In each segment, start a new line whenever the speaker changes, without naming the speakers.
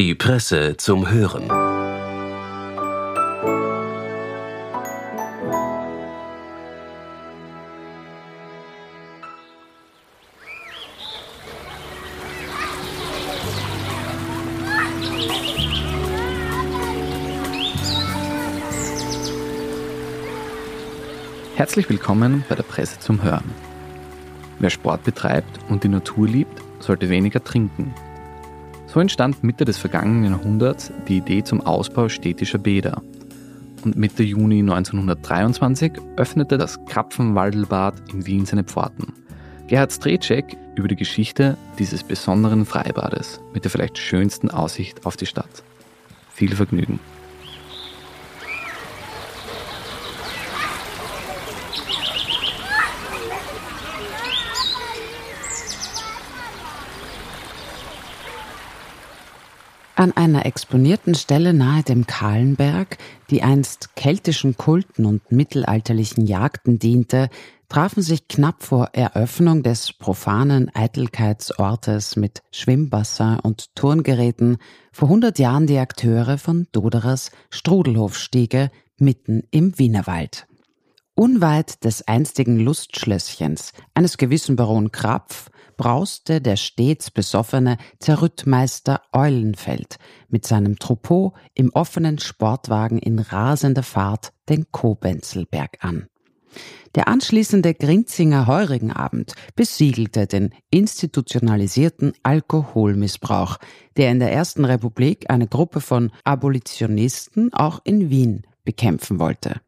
Die Presse zum Hören.
Herzlich willkommen bei der Presse zum Hören. Wer Sport betreibt und die Natur liebt, sollte weniger trinken. So entstand Mitte des vergangenen Jahrhunderts die Idee zum Ausbau städtischer Bäder. Und Mitte Juni 1923 öffnete das Krapfenwaldelbad in Wien seine Pforten. Gerhard Strecek über die Geschichte dieses besonderen Freibades mit der vielleicht schönsten Aussicht auf die Stadt. Viel Vergnügen.
An einer exponierten Stelle nahe dem Kahlenberg, die einst keltischen Kulten und mittelalterlichen Jagden diente, trafen sich knapp vor Eröffnung des profanen Eitelkeitsortes mit Schwimmbassin und Turngeräten vor hundert Jahren die Akteure von Doderers Strudelhofstiege mitten im Wienerwald. Unweit des einstigen Lustschlösschens eines gewissen Baron Krapf brauste der stets besoffene Zerrüttmeister Eulenfeld mit seinem Troupeau im offenen Sportwagen in rasender Fahrt den Kobenzelberg an. Der anschließende Grinzinger Heurigenabend besiegelte den institutionalisierten Alkoholmissbrauch, der in der Ersten Republik eine Gruppe von Abolitionisten auch in Wien bekämpfen wollte.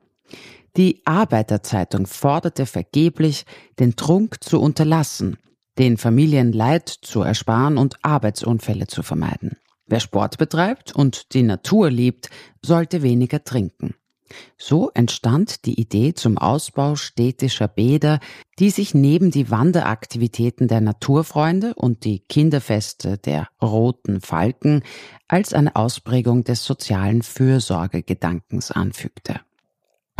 Die Arbeiterzeitung forderte vergeblich, den Trunk zu unterlassen den Familien Leid zu ersparen und Arbeitsunfälle zu vermeiden. Wer Sport betreibt und die Natur liebt, sollte weniger trinken. So entstand die Idee zum Ausbau städtischer Bäder, die sich neben die Wanderaktivitäten der Naturfreunde und die Kinderfeste der Roten Falken als eine Ausprägung des sozialen Fürsorgegedankens anfügte.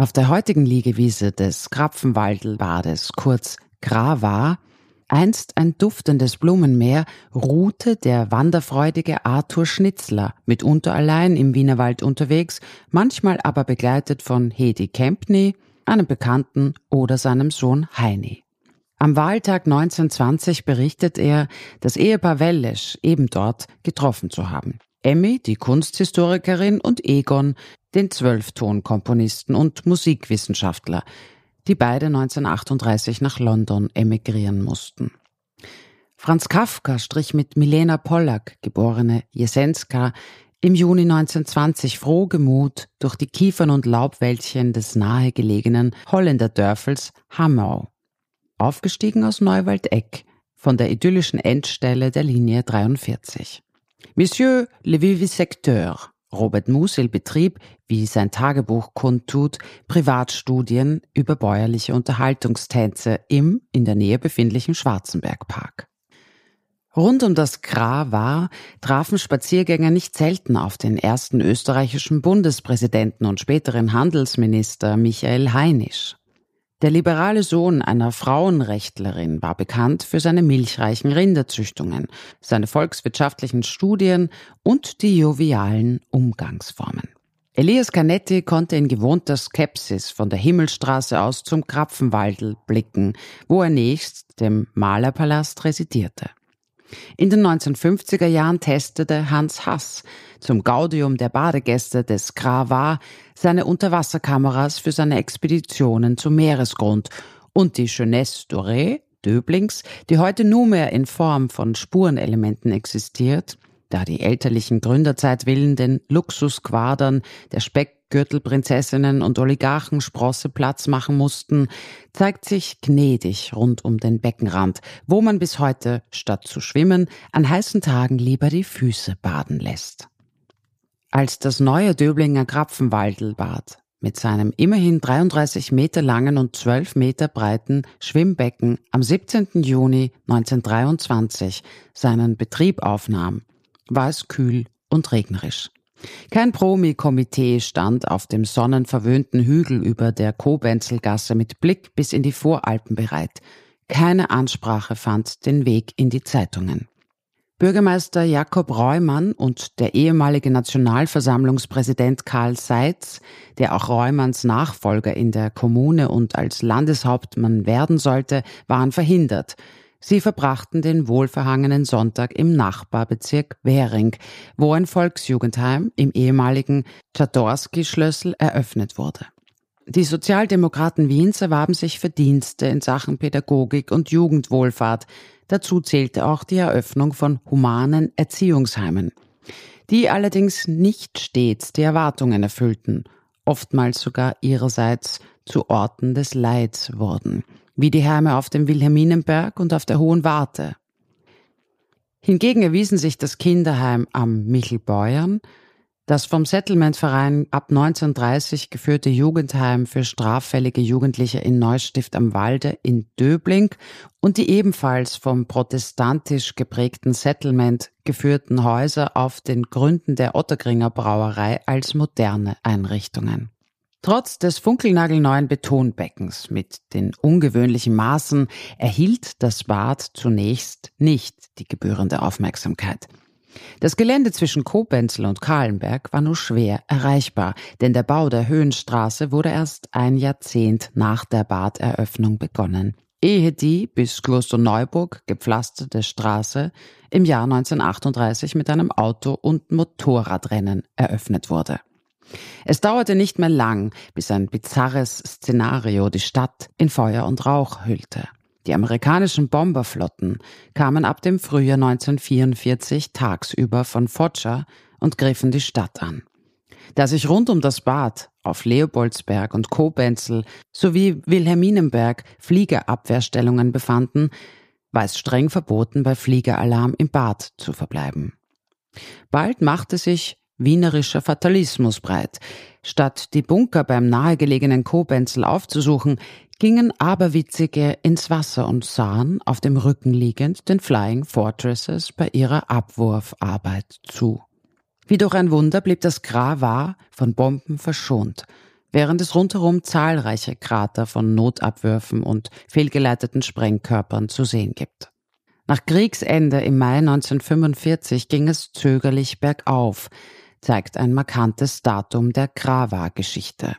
Auf der heutigen Liegewiese des Krapfenwaldelbades, kurz Grava, Einst ein duftendes Blumenmeer ruhte der wanderfreudige Arthur Schnitzler, mitunter allein im Wienerwald unterwegs, manchmal aber begleitet von Hedi Kempny, einem Bekannten oder seinem Sohn Heini. Am Wahltag 1920 berichtet er, das Ehepaar Wellesch eben dort getroffen zu haben. Emmy, die Kunsthistorikerin, und Egon, den Zwölftonkomponisten und Musikwissenschaftler, die beide 1938 nach London emigrieren mussten. Franz Kafka strich mit Milena Pollack, geborene Jesenska, im Juni 1920 frohgemut durch die Kiefern- und Laubwäldchen des nahegelegenen Holländerdörfels Hamau. Aufgestiegen aus Neuwaldeck, von der idyllischen Endstelle der Linie 43. Monsieur le Vivisecteur, Robert Musil betrieb, wie sein Tagebuch kundtut, Privatstudien über bäuerliche Unterhaltungstänze im in der Nähe befindlichen Schwarzenbergpark. Rund um das Gra war, trafen Spaziergänger nicht selten auf den ersten österreichischen Bundespräsidenten und späteren Handelsminister Michael Heinisch. Der liberale Sohn einer Frauenrechtlerin war bekannt für seine milchreichen Rinderzüchtungen, seine volkswirtschaftlichen Studien und die jovialen Umgangsformen. Elias Canetti konnte in gewohnter Skepsis von der Himmelstraße aus zum Krapfenwaldl blicken, wo er nächst dem Malerpalast residierte. In den 1950er Jahren testete Hans Hass zum Gaudium der Badegäste des Grava seine Unterwasserkameras für seine Expeditionen zum Meeresgrund und die Jeunesse Dorée Döblings, die heute nur mehr in Form von Spurenelementen existiert, da die elterlichen Gründerzeitwillen den Luxusquadern der Speckgürtelprinzessinnen und Oligarchensprosse Platz machen mussten, zeigt sich gnädig rund um den Beckenrand, wo man bis heute statt zu schwimmen an heißen Tagen lieber die Füße baden lässt. Als das neue Döblinger Krapfenwaldelbad mit seinem immerhin 33 Meter langen und 12 Meter breiten Schwimmbecken am 17. Juni 1923 seinen Betrieb aufnahm, war es kühl und regnerisch. Kein Promi-Komitee stand auf dem sonnenverwöhnten Hügel über der Kobenzelgasse mit Blick bis in die Voralpen bereit. Keine Ansprache fand den Weg in die Zeitungen. Bürgermeister Jakob Reumann und der ehemalige Nationalversammlungspräsident Karl Seitz, der auch Reumanns Nachfolger in der Kommune und als Landeshauptmann werden sollte, waren verhindert. Sie verbrachten den wohlverhangenen Sonntag im Nachbarbezirk Währing, wo ein Volksjugendheim im ehemaligen Czadorski-Schlössel eröffnet wurde. Die Sozialdemokraten Wiens erwarben sich Verdienste in Sachen Pädagogik und Jugendwohlfahrt. Dazu zählte auch die Eröffnung von humanen Erziehungsheimen, die allerdings nicht stets die Erwartungen erfüllten, oftmals sogar ihrerseits zu Orten des Leids wurden wie die Heime auf dem Wilhelminenberg und auf der Hohen Warte. Hingegen erwiesen sich das Kinderheim am Michelbeuern, das vom Settlementverein ab 1930 geführte Jugendheim für straffällige Jugendliche in Neustift am Walde in Döbling und die ebenfalls vom protestantisch geprägten Settlement geführten Häuser auf den Gründen der Ottergringer Brauerei als moderne Einrichtungen. Trotz des funkelnagelneuen Betonbeckens mit den ungewöhnlichen Maßen erhielt das Bad zunächst nicht die gebührende Aufmerksamkeit. Das Gelände zwischen Koblenzel und Kahlenberg war nur schwer erreichbar, denn der Bau der Höhenstraße wurde erst ein Jahrzehnt nach der Baderöffnung begonnen, ehe die bis Klosterneuburg gepflasterte Straße im Jahr 1938 mit einem Auto- und Motorradrennen eröffnet wurde. Es dauerte nicht mehr lang, bis ein bizarres Szenario die Stadt in Feuer und Rauch hüllte. Die amerikanischen Bomberflotten kamen ab dem Frühjahr 1944 tagsüber von Foggia und griffen die Stadt an. Da sich rund um das Bad auf Leopoldsberg und Koblenzel sowie Wilhelminenberg Fliegerabwehrstellungen befanden, war es streng verboten, bei Fliegeralarm im Bad zu verbleiben. Bald machte sich wienerischer Fatalismus breit. Statt die Bunker beim nahegelegenen Koblenzel aufzusuchen, gingen Aberwitzige ins Wasser und sahen, auf dem Rücken liegend, den Flying Fortresses bei ihrer Abwurfarbeit zu. Wie durch ein Wunder blieb das Gravar von Bomben verschont, während es rundherum zahlreiche Krater von Notabwürfen und fehlgeleiteten Sprengkörpern zu sehen gibt. Nach Kriegsende im Mai 1945 ging es zögerlich bergauf, zeigt ein markantes Datum der Grava-Geschichte.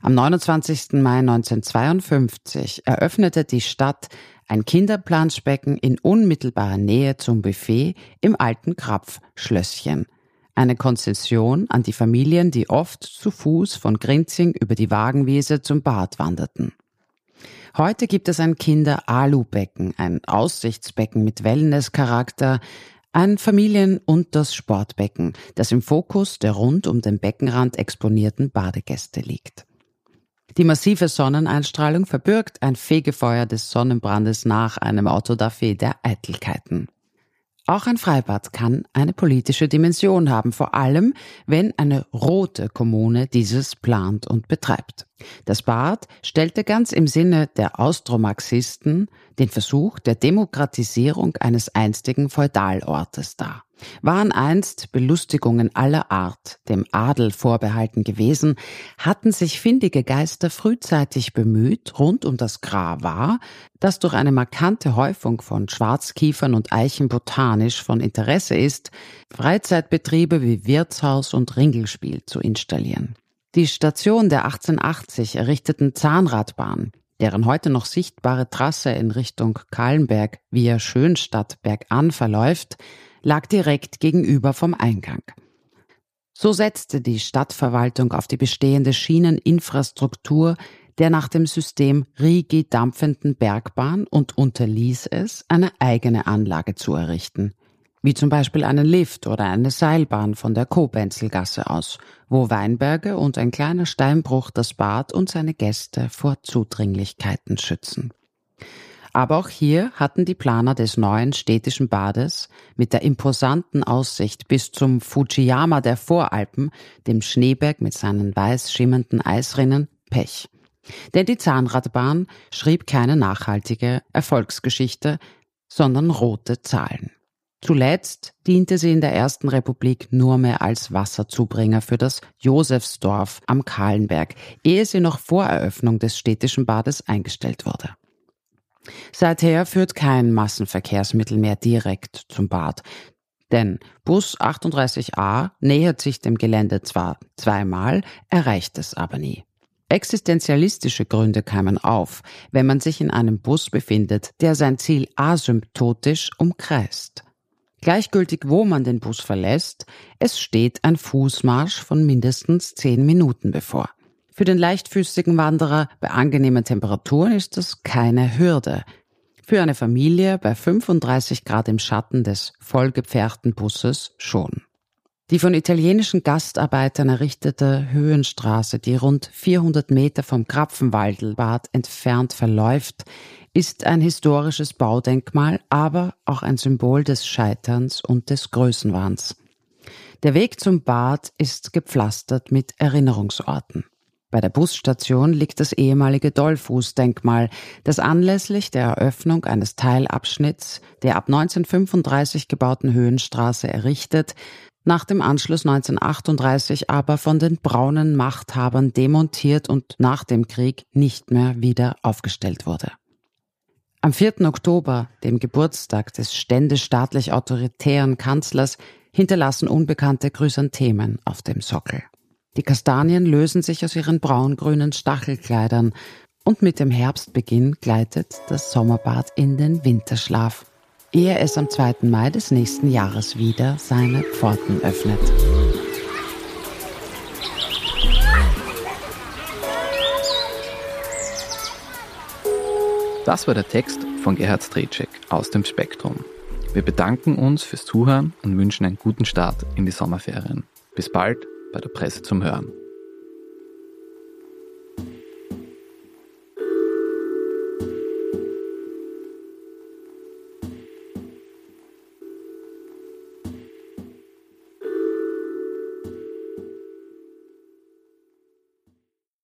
Am 29. Mai 1952 eröffnete die Stadt ein Kinderplanschbecken in unmittelbarer Nähe zum Buffet im alten Krapf-Schlösschen. Eine Konzession an die Familien, die oft zu Fuß von Grinzing über die Wagenwiese zum Bad wanderten. Heute gibt es ein Kinder-Alu-Becken, ein Aussichtsbecken mit Wellness-Charakter, ein Familien- und das Sportbecken, das im Fokus der rund um den Beckenrand exponierten Badegäste liegt. Die massive Sonneneinstrahlung verbirgt ein Fegefeuer des Sonnenbrandes nach einem Autodafé der Eitelkeiten. Auch ein Freibad kann eine politische Dimension haben, vor allem wenn eine rote Kommune dieses plant und betreibt. Das Bad stellte ganz im Sinne der Austromarxisten den Versuch der Demokratisierung eines einstigen Feudalortes dar. Waren einst Belustigungen aller Art dem Adel vorbehalten gewesen, hatten sich findige Geister frühzeitig bemüht, rund um das Gravar, das durch eine markante Häufung von Schwarzkiefern und Eichen botanisch von Interesse ist, Freizeitbetriebe wie Wirtshaus und Ringelspiel zu installieren. Die Station der 1880 errichteten Zahnradbahn, deren heute noch sichtbare Trasse in Richtung Kahlenberg via Schönstadt bergan verläuft, lag direkt gegenüber vom Eingang. So setzte die Stadtverwaltung auf die bestehende Schieneninfrastruktur der nach dem System Rigi dampfenden Bergbahn und unterließ es, eine eigene Anlage zu errichten – wie zum Beispiel einen Lift oder eine Seilbahn von der Kobenzelgasse aus, wo Weinberge und ein kleiner Steinbruch das Bad und seine Gäste vor Zudringlichkeiten schützen. Aber auch hier hatten die Planer des neuen städtischen Bades mit der imposanten Aussicht bis zum Fujiyama der Voralpen, dem Schneeberg mit seinen weiß schimmernden Eisrinnen, Pech. Denn die Zahnradbahn schrieb keine nachhaltige Erfolgsgeschichte, sondern rote Zahlen. Zuletzt diente sie in der Ersten Republik nur mehr als Wasserzubringer für das Josefsdorf am Kahlenberg, ehe sie noch vor Eröffnung des städtischen Bades eingestellt wurde. Seither führt kein Massenverkehrsmittel mehr direkt zum Bad. Denn Bus 38a nähert sich dem Gelände zwar zweimal, erreicht es aber nie. Existenzialistische Gründe keimen auf, wenn man sich in einem Bus befindet, der sein Ziel asymptotisch umkreist. Gleichgültig, wo man den Bus verlässt, es steht ein Fußmarsch von mindestens zehn Minuten bevor. Für den leichtfüßigen Wanderer bei angenehmen Temperaturen ist das keine Hürde. Für eine Familie bei 35 Grad im Schatten des vollgepferchten Busses schon. Die von italienischen Gastarbeitern errichtete Höhenstraße, die rund 400 Meter vom Krapfenwaldelbad entfernt verläuft, ist ein historisches Baudenkmal, aber auch ein Symbol des Scheiterns und des Größenwahns. Der Weg zum Bad ist gepflastert mit Erinnerungsorten. Bei der Busstation liegt das ehemalige Dollfuß-Denkmal, das anlässlich der Eröffnung eines Teilabschnitts der ab 1935 gebauten Höhenstraße errichtet, nach dem Anschluss 1938 aber von den braunen Machthabern demontiert und nach dem Krieg nicht mehr wieder aufgestellt wurde. Am 4. Oktober, dem Geburtstag des ständestaatlich autoritären Kanzlers, hinterlassen unbekannte Chrysanthemen auf dem Sockel. Die Kastanien lösen sich aus ihren braungrünen Stachelkleidern und mit dem Herbstbeginn gleitet das Sommerbad in den Winterschlaf ehe es am 2. Mai des nächsten Jahres wieder seine Pforten öffnet.
Das war der Text von Gerhard Strecek aus dem Spektrum. Wir bedanken uns fürs Zuhören und wünschen einen guten Start in die Sommerferien. Bis bald bei der Presse zum Hören.